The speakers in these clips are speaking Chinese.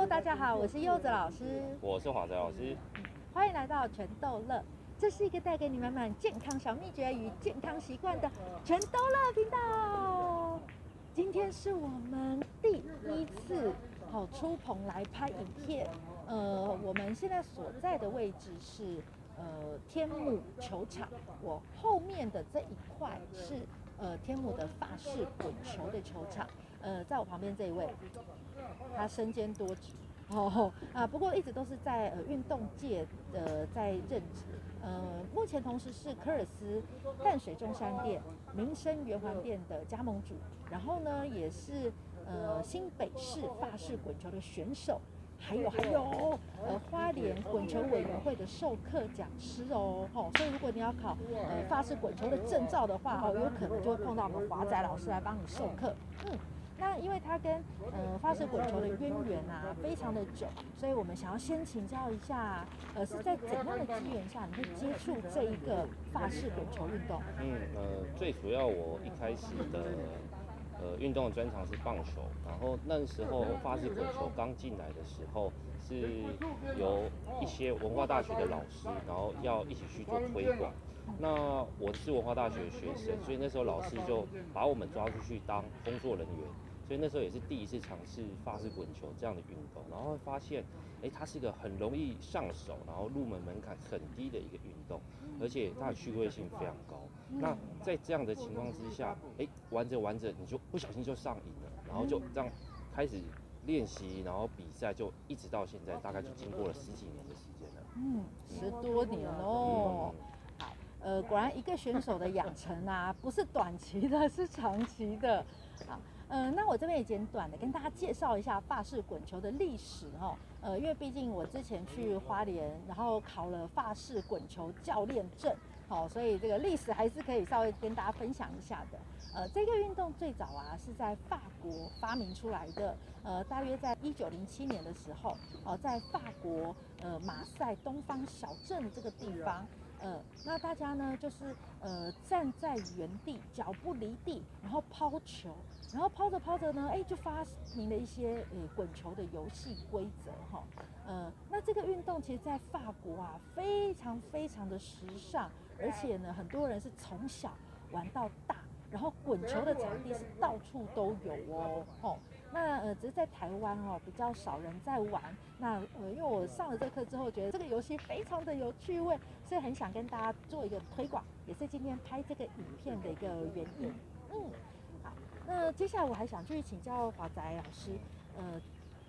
Hello，大家好，我是柚子老师，我是华仔老师，欢迎来到全豆乐，这是一个带给你满满健康小秘诀与健康习惯的全豆乐频道。今天是我们第一次好出棚来拍影片，呃，我们现在所在的位置是呃天母球场，我后面的这一块是呃天母的法式滚球的球场，呃，在我旁边这一位。他身兼多职哦 啊，不过一直都是在呃运动界的在任职，呃，目前同时是科尔斯淡水中山店、民生圆环店的加盟主，然后呢也是呃新北市法式滚球的选手，还有还有呃花莲滚球委员会的授课讲师哦，哦，所以如果你要考呃法式滚球的证照的话哦，有可能就会碰到我们华仔老师来帮你授课，嗯。那因为它跟呃发式滚球的渊源啊非常的久，所以我们想要先请教一下，呃是在怎样的机缘下你会接触这一个发式滚球运动？嗯呃最主要我一开始的呃运动的专长是棒球，然后那时候发式滚球刚进来的时候是由一些文化大学的老师，然后要一起去做推广。那我是文化大学的学生，所以那时候老师就把我们抓出去当工作人员。所以那时候也是第一次尝试发式滚球这样的运动，然后会发现，哎、欸，它是一个很容易上手，然后入门门槛很低的一个运动，而且它的趣味性非常高。那在这样的情况之下，哎、欸，玩着玩着你就不小心就上瘾了，然后就这样开始练习，然后比赛，就一直到现在，大概就经过了十几年的时间了。嗯，十多年哦。好，呃，果然一个选手的养成啊，不是短期的，是长期的。好。嗯、呃，那我这边也简短的跟大家介绍一下法式滚球的历史哈。呃，因为毕竟我之前去花莲，然后考了法式滚球教练证，好，所以这个历史还是可以稍微跟大家分享一下的。呃，这个运动最早啊是在法国发明出来的，呃，大约在一九零七年的时候，哦、呃，在法国呃马赛东方小镇这个地方。呃，那大家呢，就是呃站在原地，脚不离地，然后抛球，然后抛着抛着呢，哎，就发明了一些呃滚球的游戏规则哈。呃，那这个运动其实在法国啊，非常非常的时尚，而且呢，很多人是从小玩到大，然后滚球的场地是到处都有哦，吼。那呃，只是在台湾哦，比较少人在玩。那呃，因为我上了这课之后，觉得这个游戏非常的有趣味，所以很想跟大家做一个推广，也是今天拍这个影片的一个原因。嗯，好，那接下来我还想继续请教华仔老师，呃，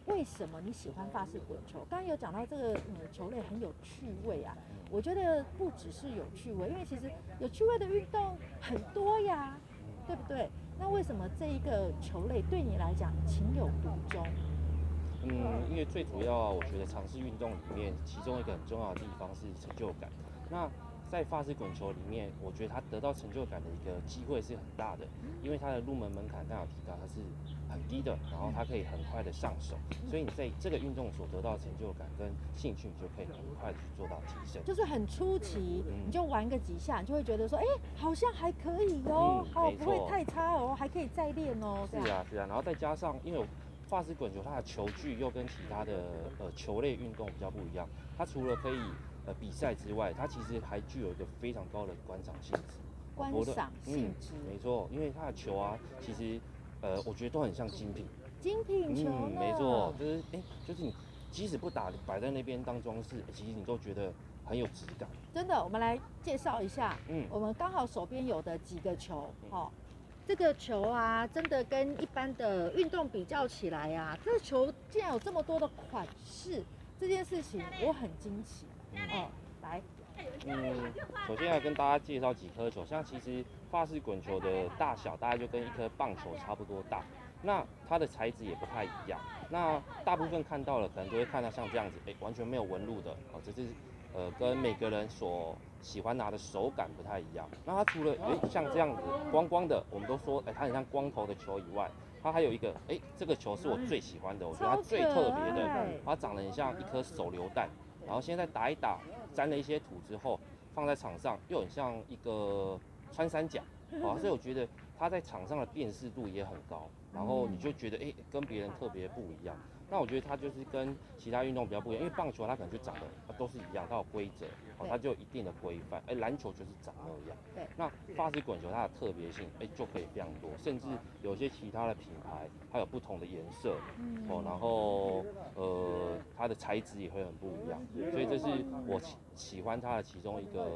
为什么你喜欢法式滚球？刚刚有讲到这个嗯球类很有趣味啊，我觉得不只是有趣味，因为其实有趣味的运动很多呀，对不对？那为什么这一个球类对你来讲情有独钟？嗯，因为最主要啊，我觉得尝试运动里面，其中一个很重要的地方是成就感。那在发式滚球里面，我觉得他得到成就感的一个机会是很大的，因为它的入门门槛刚好提到，它是很低的，然后它可以很快的上手，所以你在这个运动所得到的成就感跟兴趣，你就可以很快的去做到提升。就是很初期，你就玩个几下，你就会觉得说，哎、欸，好像还可以哦，好、嗯，不会太差哦，还可以再练哦。是啊，是啊，然后再加上，因为发式滚球它的球具又跟其他的呃球类运动比较不一样，它除了可以。呃，比赛之外，它其实还具有一个非常高的观赏性质。观赏性质、嗯，没错，因为它的球啊，其实呃，我觉得都很像精品。精品球，嗯，没错，就是哎、欸，就是你即使不打，摆在那边当装饰，其实你都觉得很有质感。真的，我们来介绍一下，嗯，我们刚好手边有的几个球，哦、嗯，这个球啊，真的跟一般的运动比较起来啊，这个球竟然有这么多的款式，这件事情我很惊奇。哦，来，嗯，首先来跟大家介绍几颗球，像其实发式滚球的大小大概就跟一颗棒球差不多大，那它的材质也不太一样，那大部分看到了可能都会看到像这样子，哎、欸，完全没有纹路的，哦，这是呃跟每个人所喜欢拿的手感不太一样。那它除了哎、欸、像这样子光光的，我们都说哎、欸、它很像光头的球以外，它还有一个哎、欸、这个球是我最喜欢的，我觉得它最特别的，它长得很像一颗手榴弹。然后现在打一打，沾了一些土之后，放在场上又很像一个穿山甲，啊，所以我觉得它在场上的辨识度也很高。然后你就觉得，哎，跟别人特别不一样。那我觉得它就是跟其他运动比较不一样，因为棒球它可能就长得都是一样，它有规则，哦，它就有一定的规范。哎，篮球就是长那样。对。那发式滚球它的特别性，哎，就可以非常多，甚至有些其他的品牌它有不同的颜色，嗯，哦，然后呃，它的材质也会很不一样，所以这是我喜喜欢它的其中一个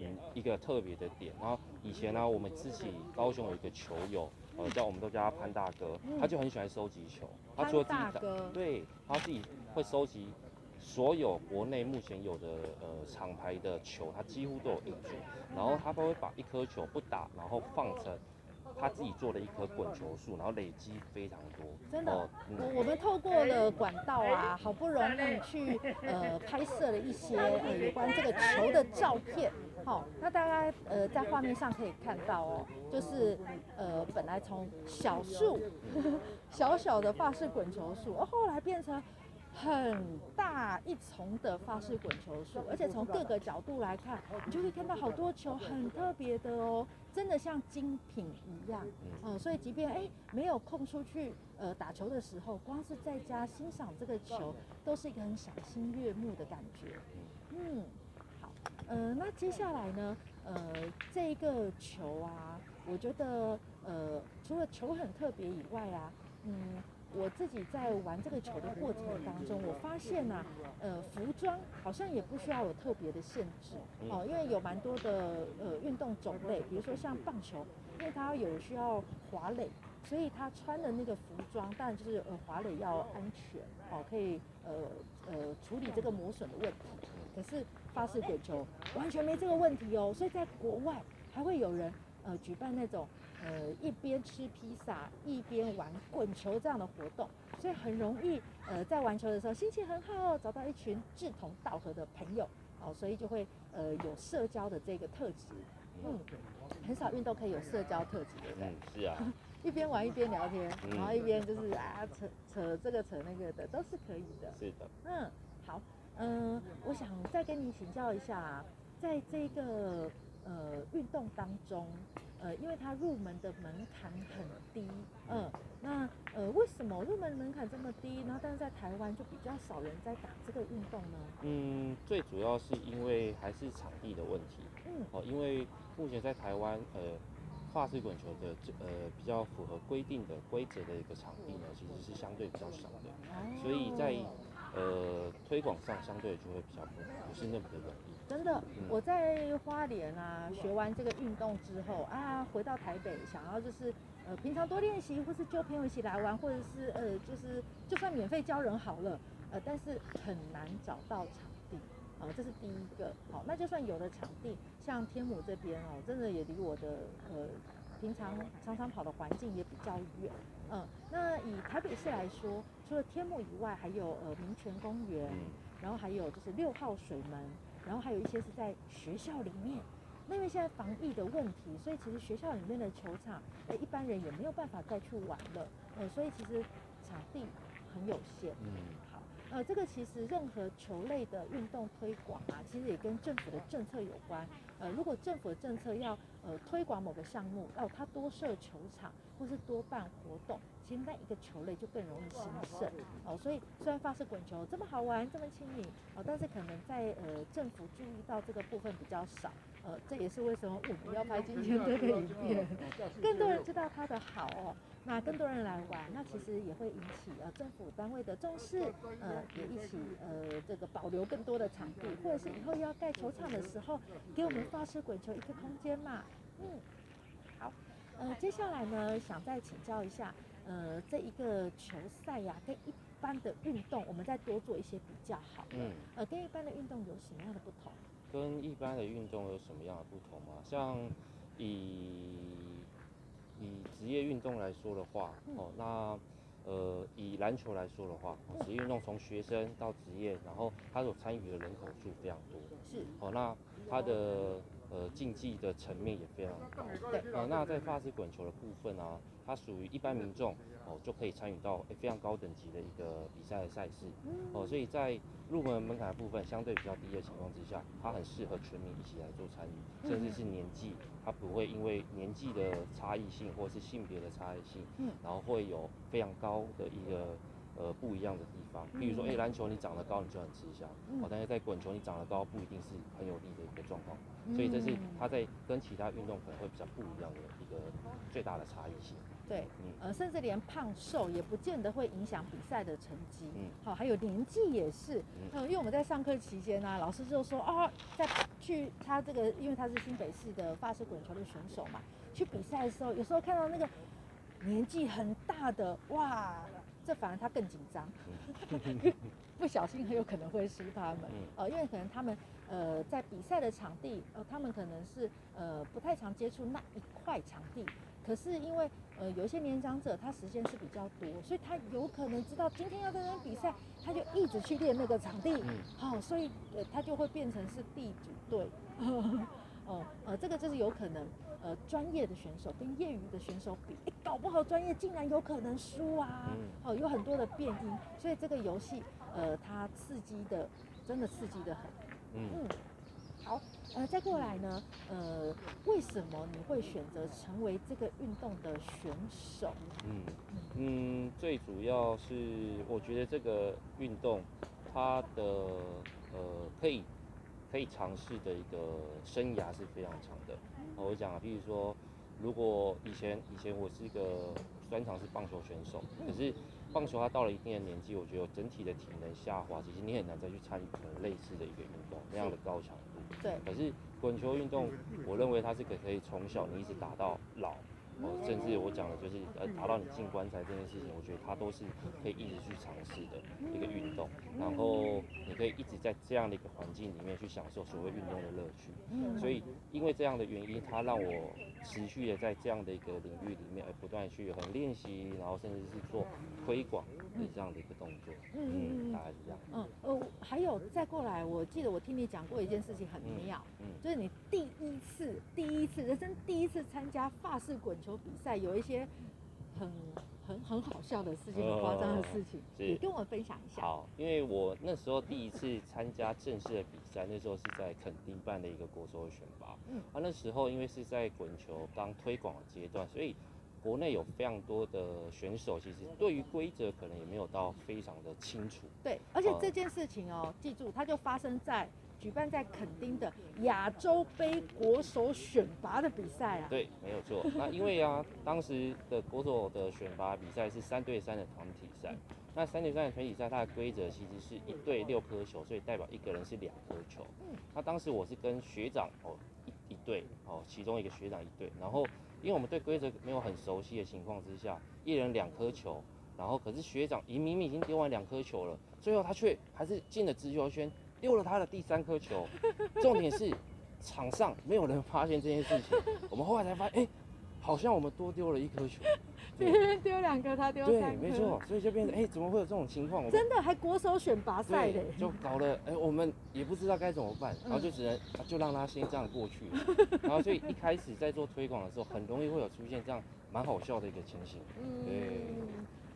嗯一个特别的点。然后以前呢、啊，我们自己高雄有一个球友。呃，叫我们都叫他潘大哥，嗯、他就很喜欢收集球。他除了自己打，对，他自己会收集所有国内目前有的呃厂牌的球，他几乎都有一组。然后他都会把一颗球不打，然后放成他自己做了一棵滚球树，然后累积非常多。真的，我、嗯、我们透过了管道啊，好不容易去呃拍摄了一些呃有关这个球的照片。好，那大概呃在画面上可以看到哦，就是呃本来从小树 小小的发式滚球树，而后来变成很大一丛的发式滚球树，而且从各个角度来看，你就会看到好多球很特别的哦，真的像精品一样，嗯、呃，所以即便哎没有空出去呃打球的时候，光是在家欣赏这个球，都是一个很赏心悦目的感觉，嗯。好呃，那接下来呢？呃，这一个球啊，我觉得呃，除了球很特别以外啊，嗯，我自己在玩这个球的过程当中，我发现呐、啊，呃，服装好像也不需要有特别的限制哦，因为有蛮多的呃运动种类，比如说像棒球，因为它有需要滑垒，所以他穿的那个服装，当然就是呃滑垒要安全哦，可以呃呃处理这个磨损的问题。可是发式滚球完全没这个问题哦，所以在国外还会有人呃举办那种呃一边吃披萨一边玩滚球这样的活动，所以很容易呃在玩球的时候心情很好，找到一群志同道合的朋友哦，所以就会呃有社交的这个特质。嗯，很少运动可以有社交特质，对不对？嗯，是啊。一边玩一边聊天，然后一边就是啊扯扯这个扯那个的都是可以的。是的。嗯，好。嗯、呃，我想再跟你请教一下，在这个呃运动当中，呃，因为它入门的门槛很低，嗯、呃，那呃为什么入门门槛这么低？然后但是在台湾就比较少人在打这个运动呢？嗯，最主要是因为还是场地的问题，嗯，哦，因为目前在台湾，呃，跨式滚球的呃比较符合规定的规则的一个场地呢，其实是相对比较少的，哦、所以在呃，推广上相对就会比较不不是那么的容易。真的，嗯、我在花莲啊学完这个运动之后啊，回到台北想要就是呃平常多练习，或是揪朋友一起来玩，或者是呃就是就算免费教人好了，呃但是很难找到场地，啊、呃，这是第一个。好，那就算有了场地，像天母这边哦，真的也离我的呃。平常常常跑的环境也比较远，嗯，那以台北市来说，除了天幕以外，还有呃民权公园，然后还有就是六号水门，然后还有一些是在学校里面。那因为现在防疫的问题，所以其实学校里面的球场，呃，一般人也没有办法再去玩了，呃，所以其实场地很有限。嗯，好，呃，这个其实任何球类的运动推广啊，其实也跟政府的政策有关。呃，如果政府的政策要呃推广某个项目，要它多设球场或是多办活动，其实那一个球类就更容易兴盛。哦，所以虽然发式滚球这么好玩，这么亲民，哦，但是可能在呃政府注意到这个部分比较少。呃，这也是为什么我们要拍今天这个影片，更多人知道它的好哦。那更多人来玩，那其实也会引起呃政府单位的重视，呃也一起呃这个保留更多的场地，或者是以后要盖球场的时候，给我们发式滚球一个空间嘛。嗯，好，呃接下来呢，想再请教一下，呃这一个球赛呀、啊，跟一般的运动，我们再多做一些比较好。嗯。呃，跟一般的运动有什么样的不同？跟一般的运动有什么样的不同吗？像以以职业运动来说的话，哦，那呃，以篮球来说的话，职业运动从学生到职业，然后他所参与的人口数非常多，是，哦，那他的呃竞技的层面也非常高，对，啊，那在发式滚球的部分啊，它属于一般民众哦就可以参与到非常高等级的一个比赛的赛事，哦，所以在入门门槛的部分相对比较低的情况之下，它很适合全民一起来做参与，甚至是年纪，它不会因为年纪的差异性或是性别的差异性，嗯，然后会有非常高的一个呃不一样的地方。比如说，哎、欸，篮球你长得高，你就很吃香，哦，但是在滚球你长得高不一定是很有利的一个状况。所以这是它在跟其他运动可能会比较不一样的一个最大的差异性。对，呃，甚至连胖瘦也不见得会影响比赛的成绩。嗯，好，还有年纪也是。嗯，因为我们在上课期间呢、啊，老师就说，哦，在去他这个，因为他是新北市的发式滚球的选手嘛，去比赛的时候，有时候看到那个年纪很大的，哇，这反而他更紧张，不小心很有可能会输他们。嗯，呃，因为可能他们呃在比赛的场地，呃，他们可能是呃不太常接触那一块场地。可是因为呃有一些年长者，他时间是比较多，所以他有可能知道今天要跟人比赛，他就一直去练那个场地，好、嗯。哦，所以呃他就会变成是地主队，哦呃这个就是有可能呃专业的选手跟业余的选手比，哎搞不好专业竟然有可能输啊，哦有很多的变因，所以这个游戏呃它刺激的真的刺激的很，嗯。嗯好，呃，再过来呢，呃，为什么你会选择成为这个运动的选手？嗯嗯，最主要是我觉得这个运动它的呃可以可以尝试的一个生涯是非常长的。我讲啊，比如说，如果以前以前我是一个专长是棒球选手，可是棒球它到了一定的年纪，我觉得整体的体能下滑，其实你很难再去参与可能类似的一个运动那样的高强度。对，可是滚球运动，我认为它是可可以从小你一直打到老。哦，甚至我讲的就是呃，达到你进棺材这件事情，我觉得它都是可以一直去尝试的一个运动。然后你可以一直在这样的一个环境里面去享受所谓运动的乐趣。所以因为这样的原因，它让我持续的在这样的一个领域里面，而不断去很练习，然后甚至是做推广的这样的一个动作。嗯，大概是这样。嗯，呃，还有再过来，我记得我听你讲过一件事情很妙，嗯，就是你第一次、第一次人生第一次参加法式滚球。比赛有一些很很很好笑的事情，很夸张的事情，你跟我分享一下。好，因为我那时候第一次参加正式的比赛，那时候是在垦丁办的一个国手选拔。嗯，啊，那时候因为是在滚球刚推广的阶段，所以国内有非常多的选手，其实对于规则可能也没有到非常的清楚。对，而且这件事情哦，记住，它就发生在。举办在垦丁的亚洲杯国手选拔的比赛啊，对，没有错。那因为啊，当时的国手的选拔比赛是三对三的团体赛，那三对三的团体赛它的规则其实是一队六颗球，所以代表一个人是两颗球。那当时我是跟学长哦一一队哦，其中一个学长一队，然后因为我们对规则没有很熟悉的情况之下，一人两颗球，然后可是学长已明明已经丢完两颗球了，最后他却还是进了直球圈。丢了他的第三颗球，重点是场上没有人发现这件事情。我们后来才发现，哎、欸，好像我们多丢了一颗球。别人 丢两颗，他丢三颗。对，没错，所以就变成，哎、欸，怎么会有这种情况？真的还国手选拔赛的，就搞了，哎、欸，我们也不知道该怎么办，然后就只能就让他先这样过去了。然后所以一开始在做推广的时候，很容易会有出现这样蛮好笑的一个情形。对。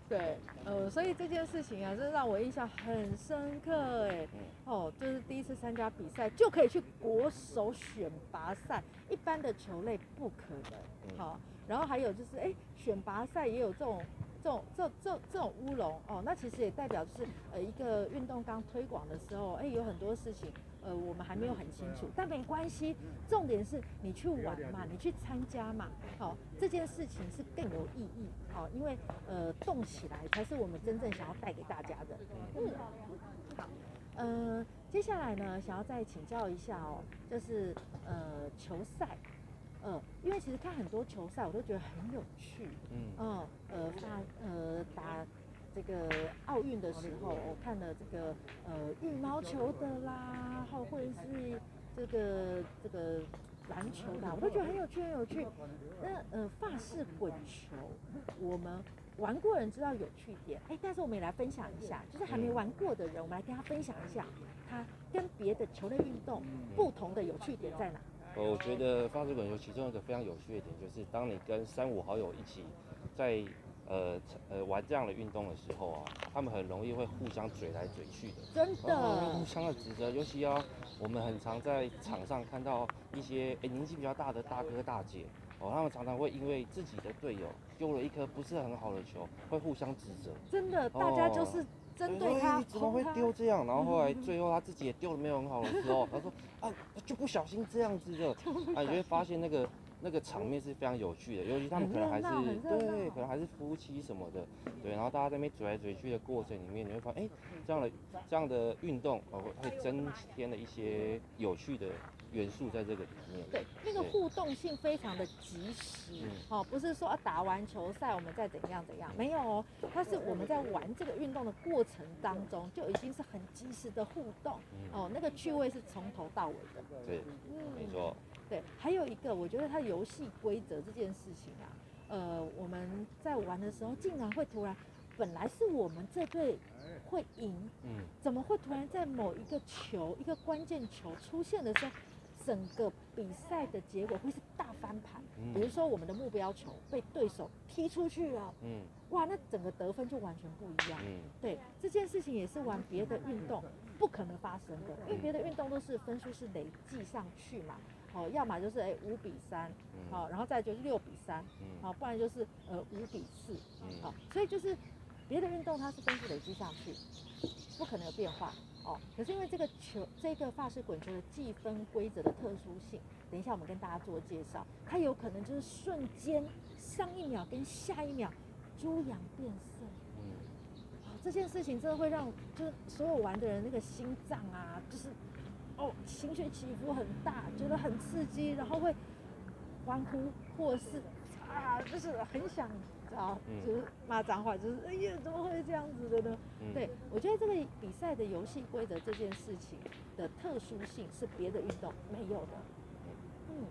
对，呃，所以这件事情啊，真的让我印象很深刻，哎，哦，就是第一次参加比赛就可以去国手选拔赛，一般的球类不可能，好，然后还有就是，哎，选拔赛也有这种。这种这这这种乌龙哦，那其实也代表就是呃一个运动刚推广的时候，哎，有很多事情呃我们还没有很清楚，但没关系，重点是你去玩嘛，你去参加嘛，好、哦，这件事情是更有意义，好、哦，因为呃动起来才是我们真正想要带给大家的。嗯，好，呃，接下来呢，想要再请教一下哦，就是呃球赛。嗯，因为其实看很多球赛，我都觉得很有趣。嗯，嗯呃，打呃打这个奥运的时候，我看了这个呃羽毛球的啦，或或者是这个这个篮球的，我都觉得很有趣，很有趣。那呃法式滚球，我们玩过人知道有趣点，哎，但是我们也来分享一下，就是还没玩过的人，我们来跟他分享一下，他跟别的球类运动不同的有趣点在哪？我觉得法式滚球其中一个非常有趣的点，就是当你跟三五好友一起在呃呃玩这样的运动的时候啊，他们很容易会互相嘴来嘴去的，真的，互相的指责。尤其啊，我们很常在场上看到一些诶、欸、年纪比较大的大哥大姐，哦，他们常常会因为自己的队友丢了一颗不是很好的球，会互相指责。真的，大家就是针对他，你怎么会丢这样？然后后来最后他自己也丢了没有很好的时候，他说啊，就不小心这样子的，啊，你就会发现那个。那个场面是非常有趣的，尤其他们可能还是对，可能还是夫妻什么的，对，然后大家在那边嘴来嘴去的过程里面，你会发现，哎、欸，这样的这样的运动哦，会增添了一些有趣的元素在这个里面。对，那个互动性非常的及时，好、嗯，不是说打完球赛我们再怎样怎样，没有哦，它是我们在玩这个运动的过程当中就已经是很及时的互动，哦，那个趣味是从头到尾的。对，嗯，没错。对，还有一个，我觉得它游戏规则这件事情啊，呃，我们在玩的时候，竟然会突然，本来是我们这队会赢，嗯，怎么会突然在某一个球，一个关键球出现的时候，整个比赛的结果会是大翻盘？嗯，比如说我们的目标球被对手踢出去了，嗯，哇，那整个得分就完全不一样。嗯，对，这件事情也是玩别的运动不可能发生的，因为别的运动都是分数是累计上去嘛。哦，要么就是哎五比三，好，然后再就是六比三，好，不然就是呃五比四，好，所以就是别的运动它是分数累积上去，不可能有变化哦。可是因为这个球，这个发式滚球的计分规则的特殊性，等一下我们跟大家做介绍，它有可能就是瞬间上一秒跟下一秒猪羊变色，嗯，好，这件事情真的会让就是所有玩的人那个心脏啊，就是。哦，情绪起伏很大，觉得很刺激，然后会欢呼，或是啊，就是很想啊，就是骂脏话，就是哎呀，怎么会这样子的呢？嗯、对，我觉得这个比赛的游戏规则这件事情的特殊性是别的运动没有的。嗯，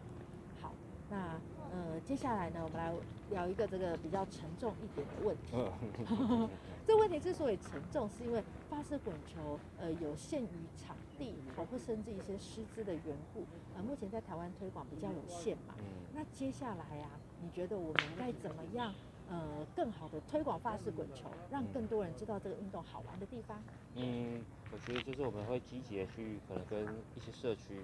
好，那呃，接下来呢，我们来聊一个这个比较沉重一点的问题。这问题之所以沉重，是因为发射滚球呃有限于场地，包括甚至一些师资的缘故，呃，目前在台湾推广比较有限嘛。那接下来呀、啊，你觉得我们该怎么样呃更好的推广发式滚球，让更多人知道这个运动好玩的地方？嗯，我觉得就是我们会积极的去可能跟一些社区，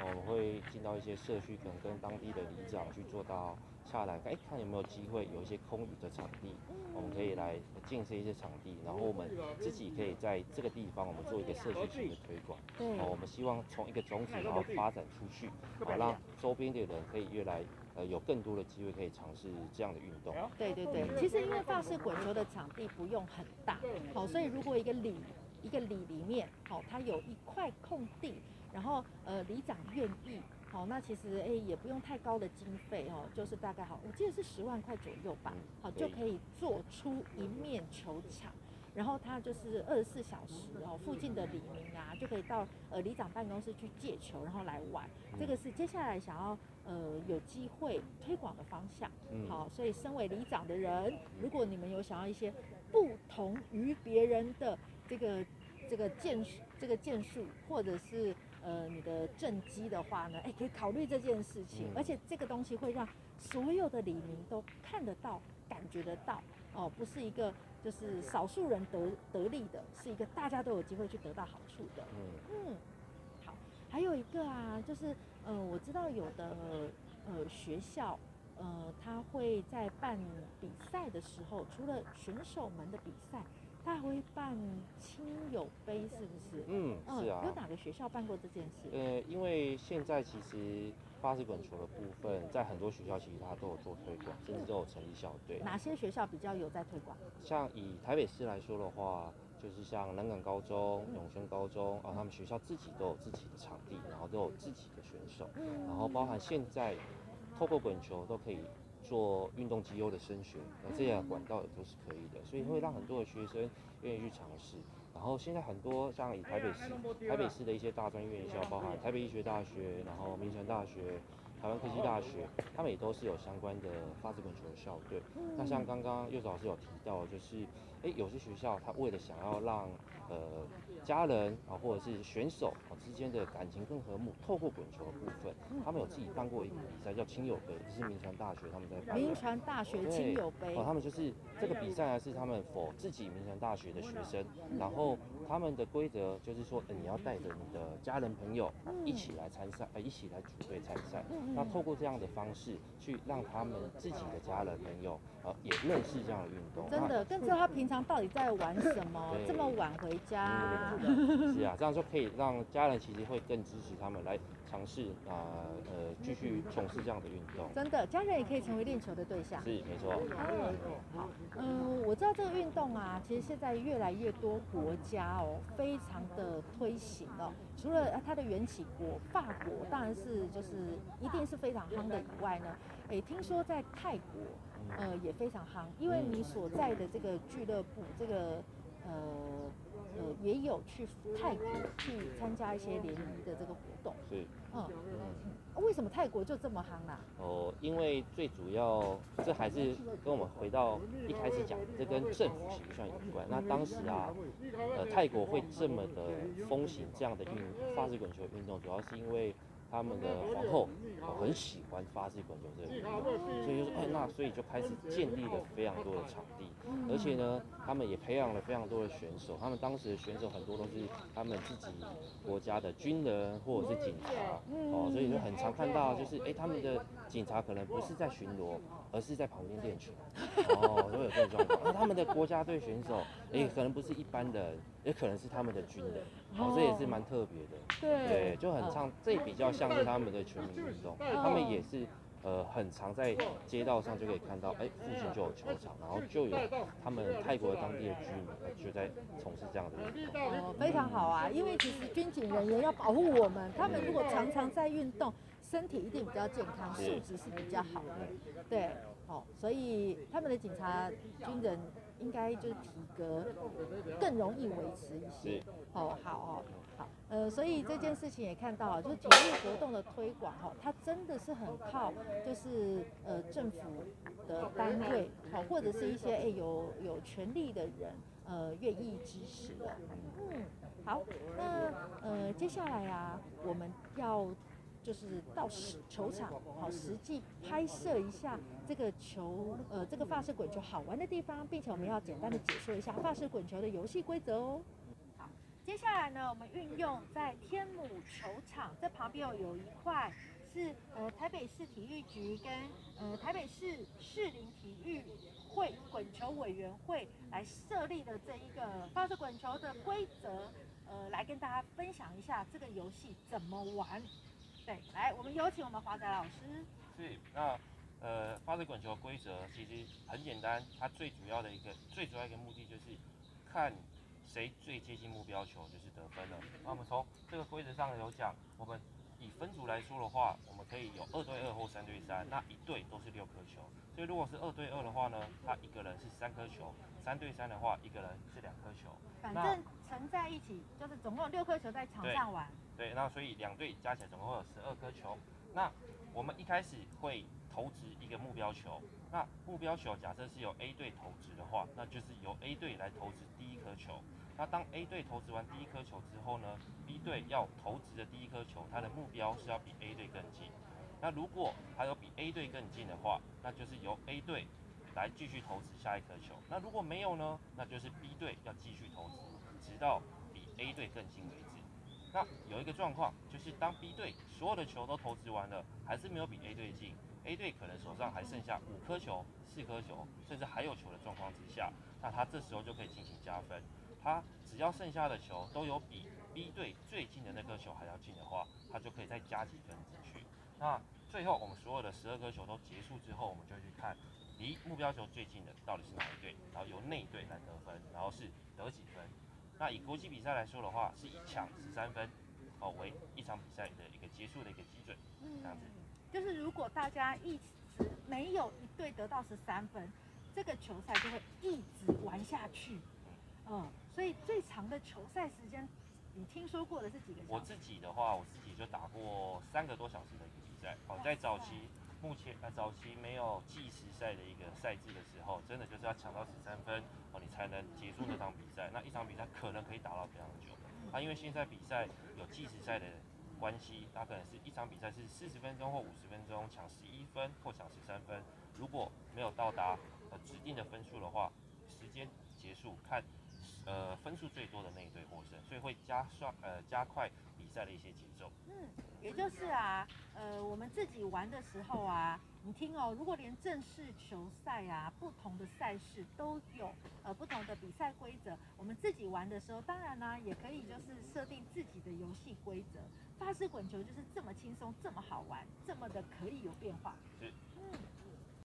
我们会进到一些社区，可能跟当地的里长去做到。下来，哎，看有没有机会有一些空余的场地，我们可以来建设一些场地，然后我们自己可以在这个地方，我们做一个社区型的推广。对，我们希望从一个种子，然后发展出去，好让周边的人可以越来，呃，有更多的机会可以尝试这样的运动。对对对，其实因为法式滚球的场地不用很大，好，所以如果一个里一个里里面，好，它有一块空地，然后呃，里长愿意。好，那其实哎、欸，也不用太高的经费哦，就是大概好，我记得是十万块左右吧，好就可以做出一面球场，然后它就是二十四小时哦，附近的里民啊就可以到呃里长办公室去借球，然后来玩，这个是接下来想要呃有机会推广的方向。好，所以身为里长的人，如果你们有想要一些不同于别人的这个这个建这个建树，或者是呃，你的政绩的话呢，哎，可以考虑这件事情，而且这个东西会让所有的李民都看得到、感觉得到，哦，不是一个就是少数人得得利的，是一个大家都有机会去得到好处的。嗯，好，还有一个啊，就是呃，我知道有的呃学校，呃，他会在办比赛的时候，除了选手们的比赛。他还会办亲友杯，是不是？嗯，是啊。有哪个学校办过这件事？呃，因为现在其实法式滚球的部分，在很多学校其实他都有做推广，甚至都有成立校队。哪些学校比较有在推广？像以台北市来说的话，就是像南港高中、永春高中啊，他们学校自己都有自己的场地，然后都有自己的选手，然后包含现在透过滚球都可以。做运动机优的升学，那这样管道也都是可以的，所以会让很多的学生愿意去尝试。然后现在很多像以台北市、台北市的一些大专院校，包含台北医学大学，然后铭传大学、台湾科技大学，他们也都是有相关的法式滚球校队。那像刚刚柚子老师有提到，就是诶哎，有些学校他为了想要让呃家人啊或者是选手啊之间的感情更和睦，透过滚球的部分，他们有自己办过一个比赛叫亲友杯，这是民传大学他们在办。铭传大学亲友杯哦，他们就是这个比赛呢是他们 for 自己民传大学的学生，然后他们的规则就是说，呃，你要带着你的家人朋友一起来参赛，呃，一起来组队参赛。那透过这样的方式去让他们自己的家人朋友呃也认识这样的运动。真的，更知道他平常到底在玩什么，这么晚回家。是啊，这样就可以让家人其实会更支持他们来尝试啊呃继续从事这样的运动。真的，家人也可以成为练球的对象。是，没错。好，嗯，我知道这个运动啊，其实现在越来越多国家哦，非常的推行哦。除了它的缘起国法国，当然是就是一定是非常夯的以外呢，诶，听说在泰国呃也非常夯，因为你所在的这个俱乐部这个呃。呃，也有去泰国去参加一些联谊的这个活动。是，嗯嗯，为什么泰国就这么夯啊？哦，因为最主要，这还是跟我们回到一开始讲，这跟政府形象有关。那当时啊，呃，泰国会这么的风行这样的运法式滚球运动，主要是因为。他们的皇后很喜欢法式滚球这个运动，所以就是，哎，那所以就开始建立了非常多的场地，而且呢，他们也培养了非常多的选手。他们当时的选手很多都是他们自己国家的军人或者是警察，哦，所以就很常看到，就是哎，他们的警察可能不是在巡逻，而是在旁边练球，哦，都有这种状况。那他们的国家队选手，哎，可能不是一般的，也可能是他们的军人。哦，这也是蛮特别的，对，对，就很像，这也比较像是他们的全民运动，他们也是，呃，很常在街道上就可以看到，哎，附近就有球场，然后就有他们泰国当地的居民就在从事这样的运动。哦，非常好啊，因为其实军警人员要保护我们，他们如果常常在运动，身体一定比较健康，素质是比较好的，对，哦，所以他们的警察、军人。应该就是体格更容易维持一些，哦，好哦，好，呃，所以这件事情也看到，就是体育活动的推广，哈，它真的是很靠，就是呃政府的单位，好，或者是一些哎有有权力的人，呃，愿意支持的，嗯，好，那呃接下来啊，我们要。就是到实球场，好实际拍摄一下这个球，呃，这个发射滚球好玩的地方，并且我们要简单的解说一下发射滚球的游戏规则哦。好，接下来呢，我们运用在天母球场这旁边有一块是呃台北市体育局跟呃台北市士林体育会滚球委员会来设立的这一个发射滚球的规则，呃，来跟大家分享一下这个游戏怎么玩。对，来，我们有请我们华仔老师。是，那呃，发射滚球规则其实很简单，它最主要的一个最主要一个目的就是看谁最接近目标球就是得分了。那我们从这个规则上有讲，我们以分组来说的话，我们可以有二对二或三对三，那一队都是六颗球。所以如果是二对二的话呢，他一个人是三颗球；三对三的话，一个人是两颗球。反正乘在一起就是总共有六颗球在场上玩。对，那所以两队加起来总共会有十二颗球。那我们一开始会投掷一个目标球。那目标球假设是由 A 队投掷的话，那就是由 A 队来投掷第一颗球。那当 A 队投掷完第一颗球之后呢，B 队要投掷的第一颗球，它的目标是要比 A 队更近。那如果还有比 A 队更近的话，那就是由 A 队来继续投掷下一颗球。那如果没有呢，那就是 B 队要继续投掷，直到比 A 队更近为止。那有一个状况，就是当 B 队所有的球都投掷完了，还是没有比 A 队近，A 队可能手上还剩下五颗球、四颗球，甚至还有球的状况之下，那他这时候就可以进行加分。他只要剩下的球都有比 B 队最近的那颗球还要近的话，他就可以再加几分进去。那最后我们所有的十二颗球都结束之后，我们就去看离目标球最近的到底是哪一队，然后由那队来得分，然后是得几分。那以国际比赛来说的话，是以抢十三分哦为一场比赛的一个结束的一个基准，这样子。就是如果大家一直没有一队得到十三分，这个球赛就会一直玩下去。嗯，所以最长的球赛时间，你听说过的是几个小时？我自己的话，我自己就打过三个多小时的一个比赛。哦，在早期目前呃早期没有计时赛的一个赛制的时候，真的就是要抢到十三分哦，你才能结束那场比赛。那一场比赛可能可以打到非常久。啊，因为现在比赛有计时赛的关系，它可能是一场比赛是四十分钟或五十分钟，抢十一分或抢十三分。如果没有到达呃指定的分数的话，时间结束看呃分数最多的那一队获胜，所以会加刷呃加快比赛的一些节奏。嗯，也就是啊，呃，我们自己玩的时候啊，你听哦，如果连正式球赛啊，不同的赛事都有呃不同的比赛规则，我们自己玩的时候，当然呢、啊，也可以就是设定自己的游戏规则。发式滚球就是这么轻松，这么好玩，这么的可以有变化。是。嗯。